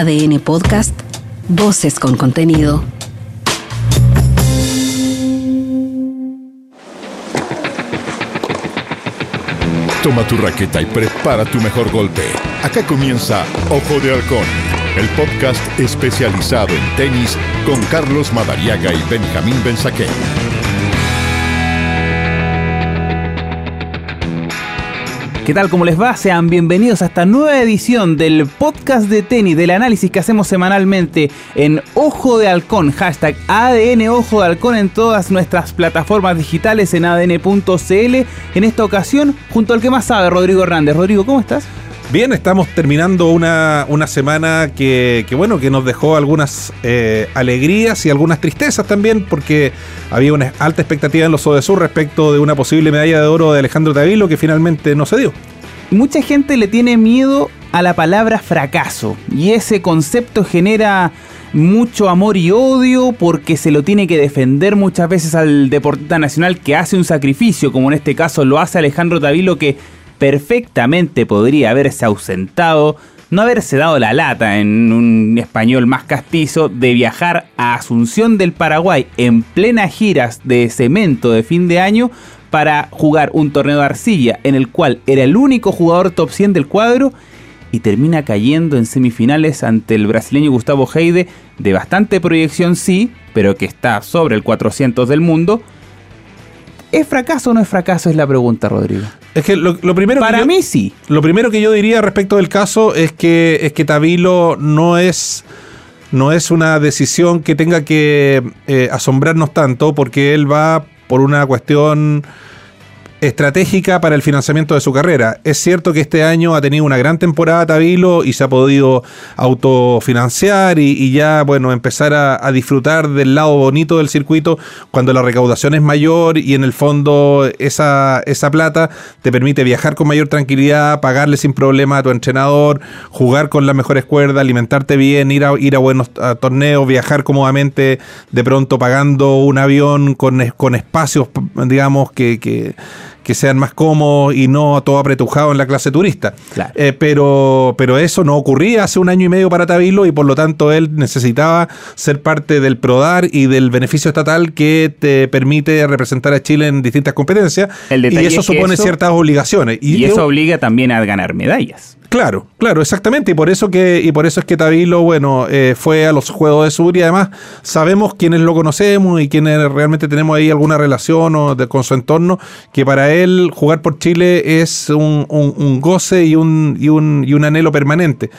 ADN Podcast, Voces con contenido. Toma tu raqueta y prepara tu mejor golpe. Acá comienza Ojo de Halcón, el podcast especializado en tenis con Carlos Madariaga y Benjamín Benzaquén. ¿Qué tal? ¿Cómo les va? Sean bienvenidos a esta nueva edición del podcast de tenis, del análisis que hacemos semanalmente en Ojo de Halcón, hashtag ADN Ojo de Halcón en todas nuestras plataformas digitales en adn.cl. En esta ocasión, junto al que más sabe, Rodrigo Hernández. Rodrigo, ¿cómo estás? Bien, estamos terminando una, una semana que, que, bueno, que nos dejó algunas eh, alegrías y algunas tristezas también, porque había una alta expectativa en los Odesur respecto de una posible medalla de oro de Alejandro Tavilo que finalmente no se dio. Mucha gente le tiene miedo a la palabra fracaso y ese concepto genera mucho amor y odio porque se lo tiene que defender muchas veces al deportista nacional que hace un sacrificio, como en este caso lo hace Alejandro Tavilo que perfectamente podría haberse ausentado, no haberse dado la lata en un español más castizo de viajar a Asunción del Paraguay en plena giras de cemento de fin de año para jugar un torneo de arcilla en el cual era el único jugador top 100 del cuadro y termina cayendo en semifinales ante el brasileño Gustavo Heide de bastante proyección sí, pero que está sobre el 400 del mundo. ¿Es fracaso o no es fracaso? Es la pregunta, Rodrigo. Es que lo, lo primero Para que yo, mí sí. Lo primero que yo diría respecto del caso es que es que Tavilo no es no es una decisión que tenga que eh, asombrarnos tanto porque él va por una cuestión estratégica para el financiamiento de su carrera. Es cierto que este año ha tenido una gran temporada Tavilo y se ha podido autofinanciar y, ya, bueno, empezar a, disfrutar del lado bonito del circuito cuando la recaudación es mayor y en el fondo esa, esa plata te permite viajar con mayor tranquilidad, pagarle sin problema a tu entrenador, jugar con las mejores cuerdas, alimentarte bien, ir a, ir a buenos torneos, viajar cómodamente, de pronto pagando un avión con, con espacios, digamos, que, que que sean más cómodos y no todo apretujado en la clase turista. Claro. Eh, pero, pero eso no ocurría hace un año y medio para Tavilo y por lo tanto él necesitaba ser parte del PRODAR y del beneficio estatal que te permite representar a Chile en distintas competencias. y eso supone eso, ciertas obligaciones. Y, y eso yo, obliga también a ganar medallas. Claro, claro, exactamente. Y por eso que, y por eso es que Tavilo, bueno, eh, fue a los Juegos de Sur y además sabemos quienes lo conocemos y quienes realmente tenemos ahí alguna relación o de, con su entorno, que para él jugar por Chile es un, un, un goce y un, y, un, y un anhelo permanente.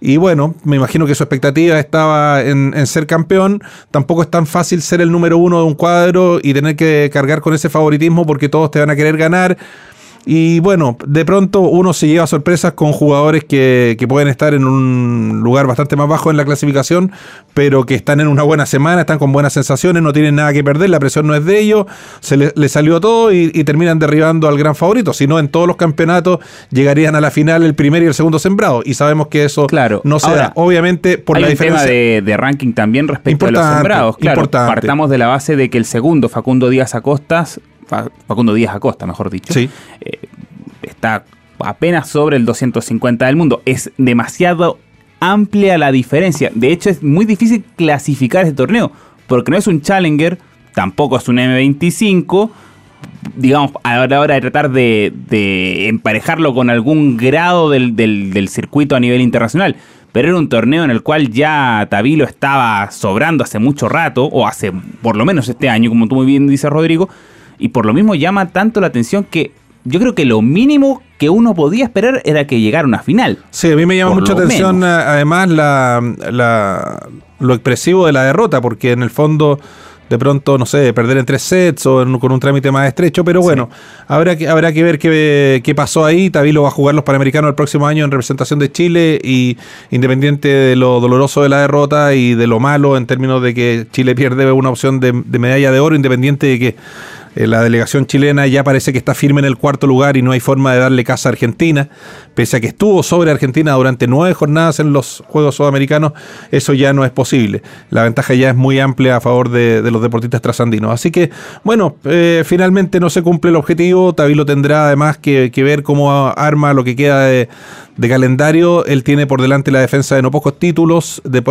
Y bueno, me imagino que su expectativa estaba en, en, ser campeón. Tampoco es tan fácil ser el número uno de un cuadro y tener que cargar con ese favoritismo porque todos te van a querer ganar. Y bueno, de pronto uno se lleva sorpresas con jugadores que, que, pueden estar en un lugar bastante más bajo en la clasificación, pero que están en una buena semana, están con buenas sensaciones, no tienen nada que perder, la presión no es de ellos, se les le salió todo y, y, terminan derribando al gran favorito. Si no, en todos los campeonatos llegarían a la final el primer y el segundo sembrado. Y sabemos que eso claro. no se Ahora, da. Obviamente, por hay la un diferencia. tema de, de, ranking también respecto a los sembrados. Claro, importante. partamos de la base de que el segundo, Facundo Díaz Acostas, Facundo Díaz Acosta, mejor dicho. Sí. Eh, está apenas sobre el 250 del mundo. Es demasiado amplia la diferencia. De hecho, es muy difícil clasificar este torneo. Porque no es un Challenger, tampoco es un M25. Digamos, a la hora de tratar de, de emparejarlo con algún grado del, del, del, circuito a nivel internacional. Pero era un torneo en el cual ya Tavilo estaba sobrando hace mucho rato, o hace por lo menos este año, como tú muy bien dices, Rodrigo. Y por lo mismo llama tanto la atención que yo creo que lo mínimo que uno podía esperar era que llegara una final. Sí, a mí me llama mucha atención menos. además la, la, lo expresivo de la derrota, porque en el fondo de pronto, no sé, perder en tres sets o en, con un trámite más estrecho, pero bueno, sí. habrá, que, habrá que ver qué, qué pasó ahí. Tavilo va a jugar los Panamericanos el próximo año en representación de Chile y independiente de lo doloroso de la derrota y de lo malo en términos de que Chile pierde una opción de, de medalla de oro, independiente de que Eh, la delegación chilena ya parece que está firme en el cuarto lugar y no hay forma de darle casa a Argentina, pese a que estuvo sobre Argentina durante nueve jornadas en los Juegos Sudamericanos, eso ya no es posible. La ventaja ya es muy amplia a favor de, los deportistas trasandinos. Así que, bueno, eh, finalmente no se cumple el objetivo, Tavilo tendrá además que, ver cómo arma lo que queda de, calendario. Él tiene por delante la defensa de no pocos títulos, de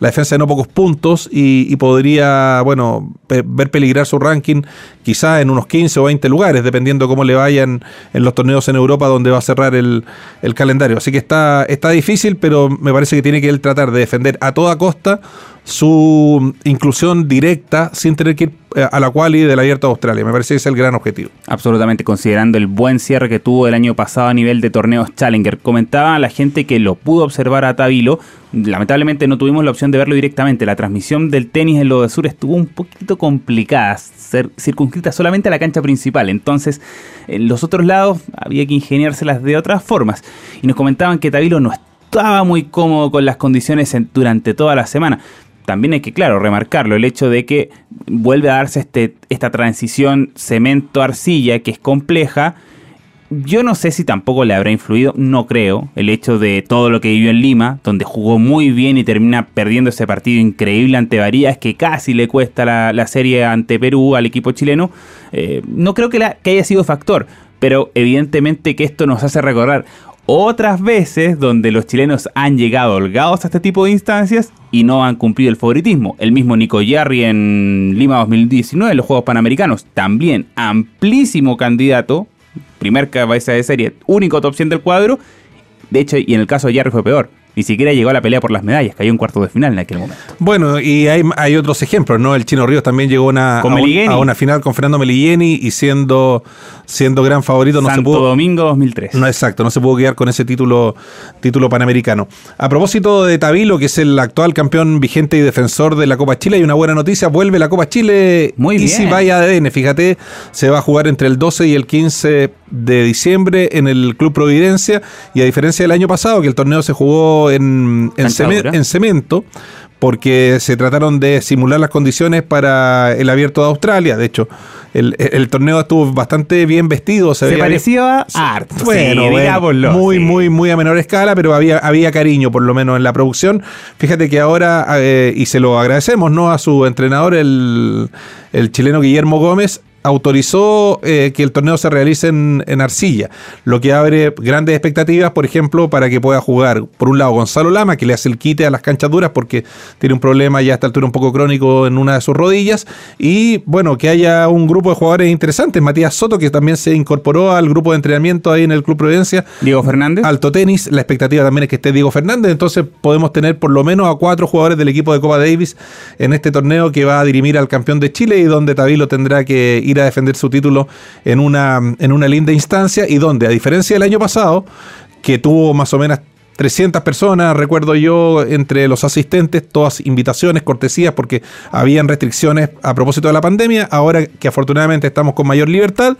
la defensa de no pocos puntos y, podría, bueno, ver peligrar su ranking quizá en unos 15 o 20 lugares, dependiendo cómo le vayan en los torneos en Europa donde va a cerrar el, calendario. Así que está, está difícil, pero me parece que tiene que él tratar de defender a toda costa su inclusión directa sin tener que ir eh, a la quali del Abierto de Australia. Me parece que ese es el gran objetivo. Absolutamente, considerando el buen cierre que tuvo el año pasado a nivel de torneos Challenger. Comentaba a la gente que lo pudo observar a Tabilo. Lamentablemente no tuvimos la opción de verlo directamente. La transmisión del tenis en lo de sur estuvo un poquito complicada, ser circunscrita solamente a la cancha principal. Entonces, en los otros lados había que ingeniárselas de otras formas. Y nos comentaban que Tabilo no estaba muy cómodo con las condiciones durante toda la semana también hay que, claro, remarcarlo, el hecho de que vuelve a darse este, esta transición cemento-arcilla que es compleja. Yo no sé si tampoco le habrá influido, no creo, el hecho de todo lo que vivió en Lima, donde jugó muy bien y termina perdiendo ese partido increíble ante Varías, que casi le cuesta la, serie ante Perú al equipo chileno. Eh, no creo que, que haya sido factor, pero evidentemente que esto nos hace recordar otras veces donde los chilenos han llegado holgados a este tipo de instancias y no han cumplido el favoritismo. El mismo Nico Yarri en Lima 2019, en los Juegos Panamericanos, también amplísimo candidato, primer cabeza de serie, único top 100 del cuadro. De hecho, y en el caso de Yarri fue peor ni siquiera llegó a la pelea por las medallas, cayó en cuarto de final en aquel momento. Bueno, y hay, hay otros ejemplos, ¿no? El Chino Ríos también llegó una, a, una final con Fernando Meligeni y siendo, siendo gran favorito no se pudo. Domingo 2003. No, exacto, no se pudo quedar con ese título, título panamericano. A propósito de Tabilo, que es el actual campeón vigente y defensor de la Copa Chile, hay una buena noticia: vuelve la Copa Chile. Muy bien. Y si vaya ADN, fíjate, se va a jugar entre el 12 y el 15 de diciembre en el Club Providencia. Y a diferencia del año pasado, que el torneo se jugó en, cemento porque se trataron de simular las condiciones para el abierto de Australia. De hecho, el, torneo estuvo bastante bien vestido. Se, parecía a art. Bueno, muy, muy, muy a menor escala, pero había, había cariño, por lo menos, en la producción. Fíjate que ahora, eh, y se lo agradecemos, ¿no? A su entrenador, el, el chileno Guillermo Gómez, autorizó eh, que el torneo se realice en, arcilla, lo que abre grandes expectativas, por ejemplo, para que pueda jugar, por un lado, Gonzalo Lama, que le hace el quite a las canchas duras porque tiene un problema ya a esta altura un poco crónico en una de sus rodillas, y bueno, que haya un grupo de jugadores interesantes, Matías Soto, que también se incorporó al grupo de entrenamiento ahí en el Club Providencia. Diego Fernández. Alto tenis, la expectativa también es que esté Diego Fernández, entonces podemos tener por lo menos a cuatro jugadores del equipo de Copa Davis en este torneo que va a dirimir al campeón de Chile y donde Tabilo tendrá que ir a defender su título en una, en una linda instancia y donde, a diferencia del año pasado, que tuvo más o menos 300 personas, recuerdo yo, entre los asistentes, todas invitaciones, cortesías, porque habían restricciones a propósito de la pandemia. Ahora que afortunadamente estamos con mayor libertad,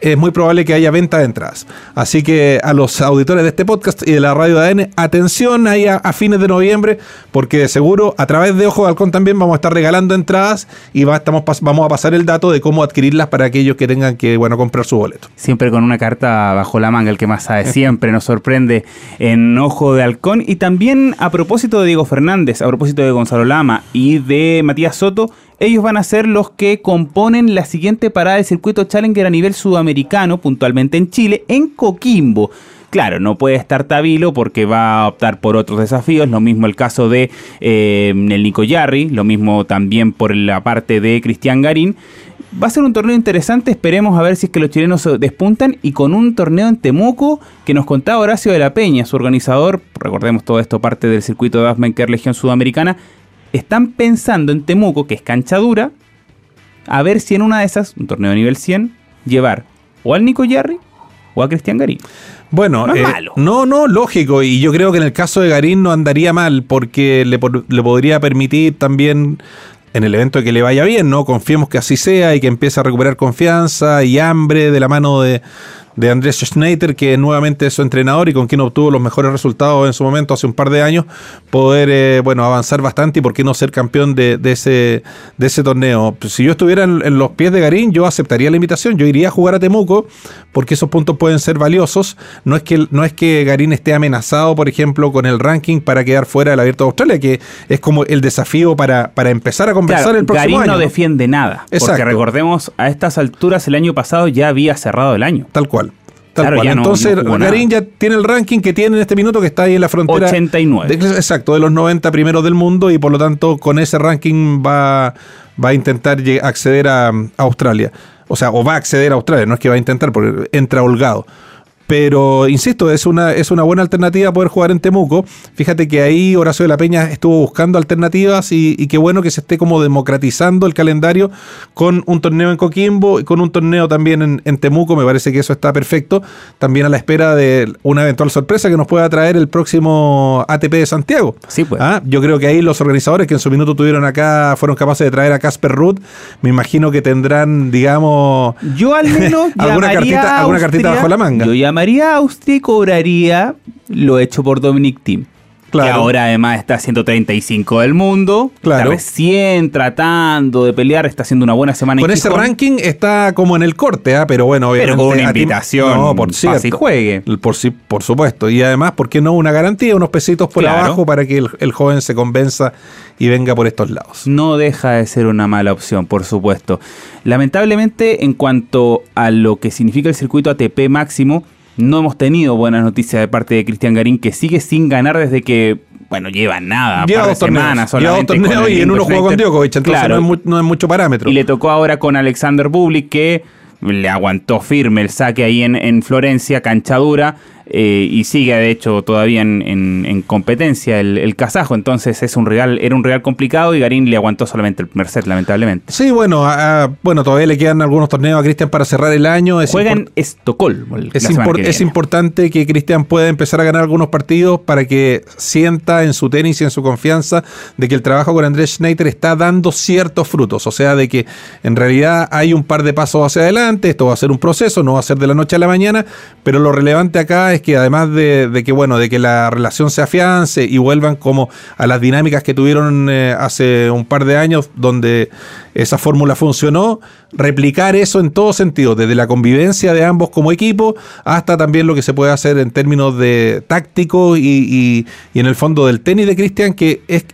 es muy probable que haya venta de entradas. Así que a los auditores de este podcast y de la radio de ADN, atención ahí a, fines de noviembre, porque de seguro a través de Ojo Balcón también vamos a estar regalando entradas y estamos, vamos a pasar el dato de cómo adquirirlas para aquellos que tengan que bueno comprar su boleto. Siempre con una carta bajo la manga, el que más sabe, siempre nos sorprende en Ojo de Halcón. Y también a propósito de Diego Fernández, a propósito de Gonzalo Lama y de Matías Soto, ellos van a ser los que componen la siguiente parada del circuito Challenger a nivel sudamericano, puntualmente en Chile, en Coquimbo. Claro, no puede estar Tabilo porque va a optar por otros desafíos. Lo mismo el caso de eh, el Nico Yarri, lo mismo también por la parte de Cristian Garín. Va a ser un torneo interesante, esperemos a ver si es que los chilenos despuntan y con un torneo en Temuco que nos contaba Horacio de la Peña, su organizador, recordemos todo esto parte del circuito de Asmenker Legión Sudamericana, están pensando en Temuco, que es cancha dura, a ver si en una de esas, un torneo de nivel 100, llevar o al Nico Yarri o a Cristian Garín. Bueno, no, eh, no, no, lógico. Y yo creo que en el caso de Garín no andaría mal porque le, le podría permitir también en el evento que le vaya bien, ¿no? Confiemos que así sea y que empiece a recuperar confianza y hambre de la mano de, de Andrés Schneider, que nuevamente es su entrenador y con quien obtuvo los mejores resultados en su momento hace un par de años, poder eh, bueno avanzar bastante y por qué no ser campeón de, ese, de ese torneo. Pues, si yo estuviera en, los pies de Garín, yo aceptaría la invitación, yo iría a jugar a Temuco porque esos puntos pueden ser valiosos. No es que, no es que Garín esté amenazado, por ejemplo, con el ranking para quedar fuera del Abierto de Australia, que es como el desafío para, para empezar a conversar el próximo Garín no defiende nada. Porque recordemos, a estas alturas el año pasado ya había cerrado el año. Tal cual. Entonces, Garín ya tiene el ranking que tiene en este minuto, que está ahí en la frontera. 89. exacto, de los 90 primeros del mundo, y por lo tanto, con ese ranking va, va a intentar acceder a, a Australia. O sea, o va a acceder a Australia, no es que va a intentar, porque entra holgado. Pero, insisto, es una, es una buena alternativa poder jugar en Temuco. Fíjate que ahí Horacio de la Peña estuvo buscando alternativas y, qué bueno que se esté como democratizando el calendario con un torneo en Coquimbo y con un torneo también en, Temuco. Me parece que eso está perfecto. También a la espera de una eventual sorpresa que nos pueda traer el próximo ATP de Santiago. Sí, pues. ¿Ah? Yo creo que ahí los organizadores que en su minuto tuvieron acá fueron capaces de traer a Casper Ruth. Me imagino que tendrán, digamos. Yo al menos. alguna, cartita, alguna cartita bajo la manga. María Austria cobraría lo hecho por Dominic Thiem. Que ahora además está 135 del mundo. Claro. Está recién tratando de pelear. Está haciendo una buena semana. Con ese ranking está como en el corte, ¿ah? pero bueno, obviamente. Pero con una invitación. No, por si juegue. Por, sí, por supuesto. Y además, ¿por qué no una garantía? Unos pesitos por abajo para que el, joven se convenza y venga por estos lados. No deja de ser una mala opción, por supuesto. Lamentablemente, en cuanto a lo que significa el circuito ATP máximo no hemos tenido buenas noticias de parte de Cristian Garín, que sigue sin ganar desde que, bueno, lleva nada, lleva dos semanas Lleva dos torneos y en uno jugó con Djokovic, entonces claro. no, es no, es mucho parámetro. Y le tocó ahora con Alexander Bublik, que le aguantó firme el saque ahí en, en Florencia, canchadura, eh, y sigue de hecho todavía en, competencia el, el, kazajo, entonces es un real, era un real complicado y Garín le aguantó solamente el primer set, lamentablemente. Sí, bueno, bueno, todavía le quedan algunos torneos a Cristian para cerrar el año. Es Juega en Estocolmo. es, es importante que Cristian pueda empezar a ganar algunos partidos para que sienta en su tenis y en su confianza de que el trabajo con Andrés Schneider está dando ciertos frutos, o sea, de que en realidad hay un par de pasos hacia adelante, esto va a ser un proceso, no va a ser de la noche a la mañana, pero lo relevante acá es que además de, que bueno, de que la relación se afiance y vuelvan como a las dinámicas que tuvieron eh, hace un par de años donde esa fórmula funcionó, replicar eso en todo sentido, desde la convivencia de ambos como equipo hasta también lo que se puede hacer en términos de táctico y, en el fondo del tenis de Cristian, que es,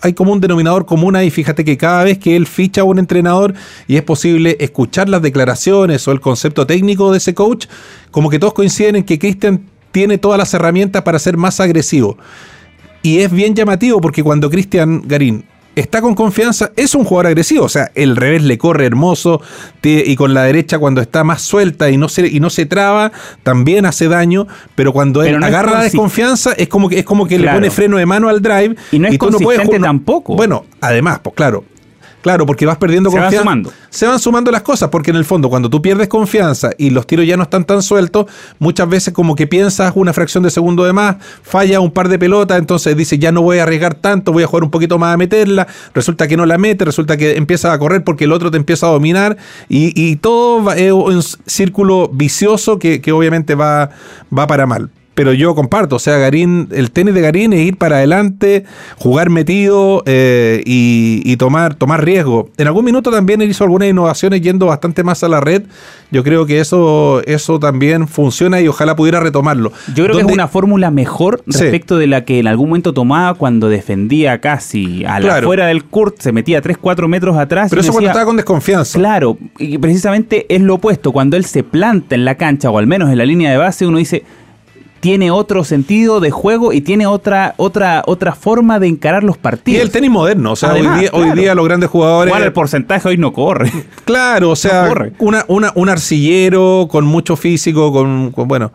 hay como un denominador común ahí, fíjate que cada vez que él ficha a un entrenador y es posible escuchar las declaraciones o el concepto técnico de ese coach, como que todos coinciden en que Cristian tiene todas las herramientas para ser más agresivo. Y es bien llamativo porque cuando Cristian Garín está con confianza, es un jugador agresivo. O sea, el revés le corre hermoso y con la derecha cuando está más suelta y no se, y no se traba, también hace daño. Pero cuando él agarra la desconfianza, es como que, es como que le pone freno de mano al drive. Y no es tú no puedes, tampoco. Bueno, además, pues claro, Claro, porque vas perdiendo confianza. Se van sumando. Se van sumando las cosas, porque en el fondo, cuando tú pierdes confianza y los tiros ya no están tan sueltos, muchas veces como que piensas una fracción de segundo de más, falla un par de pelotas, entonces dices, ya no voy a arriesgar tanto, voy a jugar un poquito más a meterla, resulta que no la mete, resulta que empieza a correr porque el otro te empieza a dominar y, todo es un círculo vicioso que, que obviamente va, va para mal pero yo comparto, o sea, Garín, el tenis de Garín es ir para adelante, jugar metido eh, y, tomar, tomar riesgo. En algún minuto también él hizo algunas innovaciones yendo bastante más a la red. Yo creo que eso, eso también funciona y ojalá pudiera retomarlo. Yo creo que es una fórmula mejor respecto de la que en algún momento tomaba cuando defendía casi a la fuera del court, se metía 3, 4 metros atrás. Pero eso cuando estaba con desconfianza. Claro, y precisamente es lo opuesto. Cuando él se planta en la cancha o al menos en la línea de base, uno dice tiene otro sentido de juego y tiene otra otra otra forma de encarar los partidos. Y el tenis moderno, o sea, hoy, día, hoy día los grandes jugadores... Igual el porcentaje hoy no corre. Claro, o sea, Una, una, un arcillero con mucho físico, con bueno,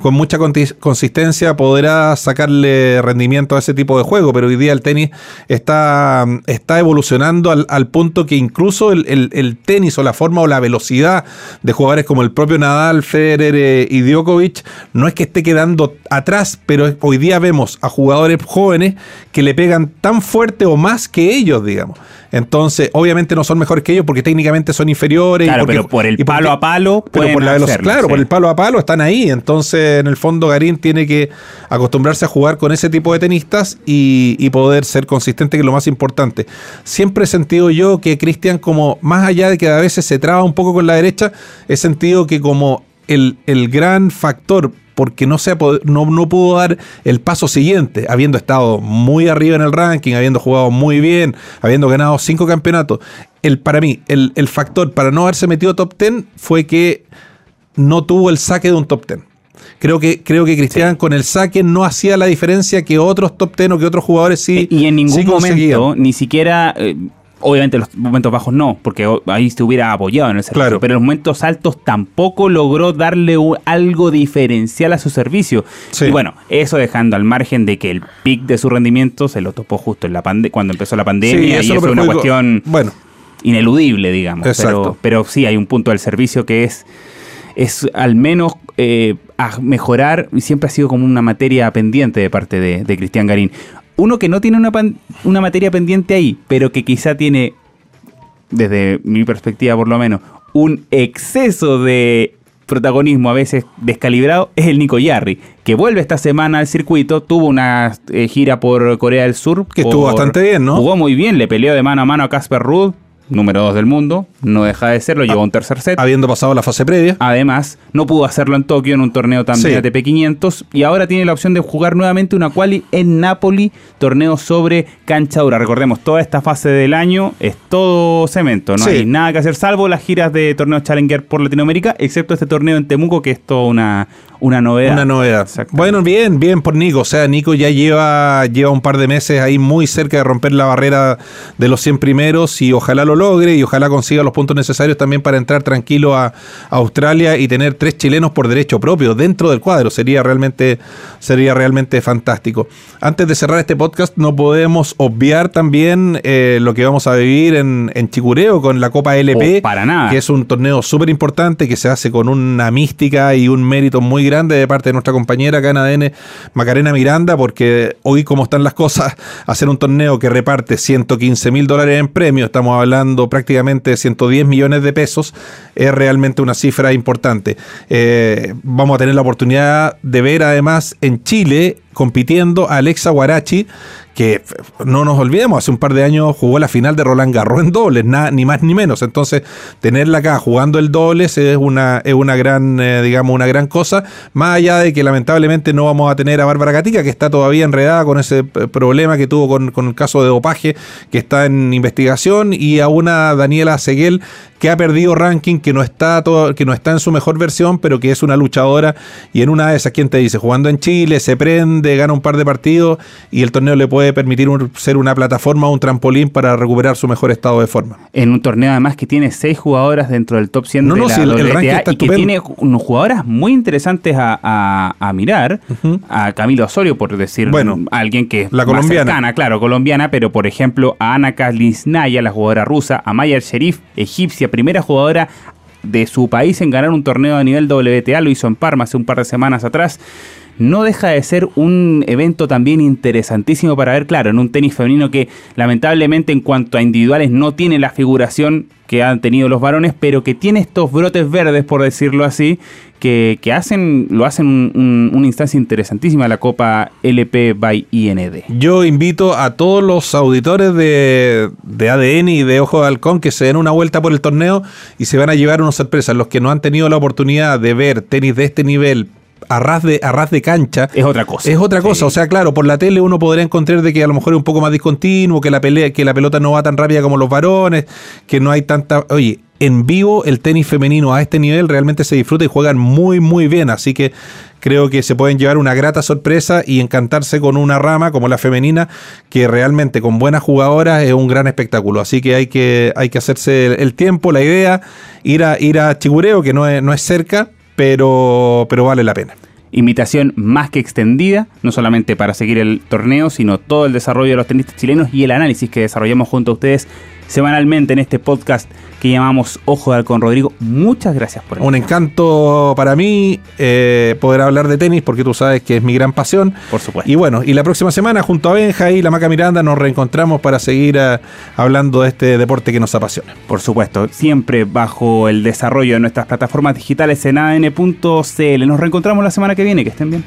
con mucha consistencia podrá sacarle rendimiento a ese tipo de juego, pero hoy día el tenis está, está evolucionando al, punto que incluso el, tenis o la forma o la velocidad de jugadores como el propio Nadal, Federer eh, y Djokovic no es que esté quedando atrás, pero hoy día vemos a jugadores jóvenes que le pegan tan fuerte o más que ellos, digamos. Entonces, obviamente no son mejores que ellos porque técnicamente son inferiores. Claro, y porque, pero por el porque- palo a palo pero por la claro, sí. por el palo a palo están ahí. Entonces, en el fondo, Garín tiene que acostumbrarse a jugar con ese tipo de tenistas y, y poder ser consistente, que es lo más importante. Siempre he sentido yo que Cristian, como más allá de que a veces se traba un poco con la derecha, he sentido que como el, el gran factor porque no, se no, no pudo dar el paso siguiente, habiendo estado muy arriba en el ranking, habiendo jugado muy bien, habiendo ganado cinco campeonatos. El, para mí, el, el factor para no haberse metido top 10 fue que no tuvo el saque de un top 10. Creo que, creo que Cristian con el saque no hacía la diferencia que otros top 10 o que otros jugadores sí. y en ningún sí momento, ni siquiera. eh, obviamente los momentos bajos no, porque ahí se hubiera apoyado en el servicio. Claro. Pero en los momentos altos tampoco logró darle algo diferencial a su servicio. Sí. Y bueno, eso dejando al margen de que el pic de su rendimiento se lo topó justo en la pande cuando empezó la pandemia. Sí, y eso lo eso es una cuestión Bueno, ineludible, digamos. Exacto. Pero, pero sí hay un punto del servicio que es, es al menos eh, a mejorar y siempre ha sido como una materia pendiente de parte de, de Cristian Garín. Uno que no tiene una, pan- una materia pendiente ahí, pero que quizá tiene, desde mi perspectiva por lo menos, un exceso de protagonismo a veces descalibrado es el Nico Yarri, que vuelve esta semana al circuito, tuvo una eh, gira por Corea del Sur. Que estuvo bastante bien, ¿no? Jugó muy bien, le peleó de mano a mano a Casper Ruud, número 2 del mundo, no deja de serlo, llevó un tercer set. habiendo pasado la fase previa. Además, no pudo hacerlo en Tokio en un torneo también Sí. ATP 500 y ahora tiene la opción de jugar nuevamente una quali en Napoli, torneo sobre cancha dura. Recordemos, toda esta fase del año es todo cemento, no Sí. hay nada que hacer salvo las giras de torneos Challenger por Latinoamérica, excepto este torneo en Temuco que es toda una, una novedad. Una novedad. Bueno, bien, bien por Nico. O sea, Nico ya lleva, lleva un par de meses ahí muy cerca de romper la barrera de los 100 primeros y ojalá lo logre y ojalá consiga los puntos necesarios también para entrar tranquilo a, a Australia y tener tres chilenos por derecho propio dentro del cuadro. Sería realmente, sería realmente fantástico. Antes de cerrar este podcast, no podemos obviar también eh, lo que vamos a vivir en, en Chicureo con la Copa LP. Oh, para nada. Que es un torneo súper importante que se hace con una mística y un mérito muy grande de parte de nuestra compañera acá Macarena Miranda, porque hoy como están las cosas, hacer un torneo que reparte 115 mil dólares en premios, estamos hablando prácticamente de 110 millones de pesos, es realmente una cifra importante. Eh, vamos a tener la oportunidad de ver además en Chile compitiendo a Alexa Guarachi, que no nos olvidemos, hace un par de años jugó la final de Roland Garros en dobles, nada, ni más ni menos. Entonces, tenerla acá jugando el dobles es una, es una gran, eh, digamos, una gran cosa. Más allá de que lamentablemente no vamos a tener a Bárbara Gatica, que está todavía enredada con ese problema que tuvo con, con el caso de dopaje, que está en investigación, y a una Daniela Seguel que ha perdido ranking, que no está todo, que no está en su mejor versión, pero que es una luchadora y en una de esas, ¿quién te dice? Jugando en Chile, se prende, gana un par de partidos y el torneo le puede permitir un- ser una plataforma, un trampolín para recuperar su mejor estado de forma. En un torneo además que tiene seis jugadodoras dentro del top 100 No, de no, la sí, el- el WTA ranking está y que tiene unos jugadoras muy interesantes a, a- a mirar. A Camilo Osorio, por decir Bueno, alguien que es la más colombiana. cercana, claro, colombiana, pero por ejemplo a Ana Kalisnaya, la jugadora rusa, a Maya Sherif, egipcia, primera jugadora de su país en ganar un torneo a nivel WTA, lo hizo en Parma hace un par de semanas atrás. No deja de ser un evento también interesantísimo para ver, claro, en un tenis femenino que lamentablemente en cuanto a individuales no tiene la figuración que han tenido los varones, pero que tiene estos brotes verdes, por decirlo así, que, hacen, lo hacen un- un- una instancia interesantísima la Copa LP by IND. Yo invito a todos los auditores de, de ADN y de Ojo de Halcón que se den una vuelta por el torneo y se van a llevar una sorpresa. Los que no han tenido la oportunidad de ver tenis de este nivel a ras de, a ras de cancha, Es otra cosa. Es otra cosa, Sí. o sea, claro, por la tele uno podría encontrar de que a lo mejor es un poco más discontinuo, que la pelea, que la pelota no va tan rápida como los varones, que no hay tanta, oye, en vivo el tenis femenino a este nivel realmente se disfruta y juegan muy muy bien, así que creo que se pueden llevar una grata sorpresa y encantarse con una rama como la femenina que realmente con buenas jugadoras es un gran espectáculo, así que hay que hay que hacerse el, el tiempo, la idea, ir a ir a Chigureo que no es, no es cerca, pero pero vale la pena. Invitación más que extendida, no solamente para seguir el torneo, sino todo el desarrollo de los tenistas chilenos y el análisis que desarrollamos junto a ustedes semanalmente en este podcast que llamamos Ojo de Halcón. Rodrigo, muchas gracias por Un encanto para mí eh, poder hablar de tenis porque tú sabes que es mi gran pasión. Por supuesto. Y bueno, y la próxima semana junto a Benja y la Maca Miranda nos reencontramos para seguir eh, hablando de este deporte que nos apasiona. Por supuesto, siempre bajo el desarrollo de nuestras plataformas digitales en adn.cl. Nos reencontramos la semana que viene, que estén bien.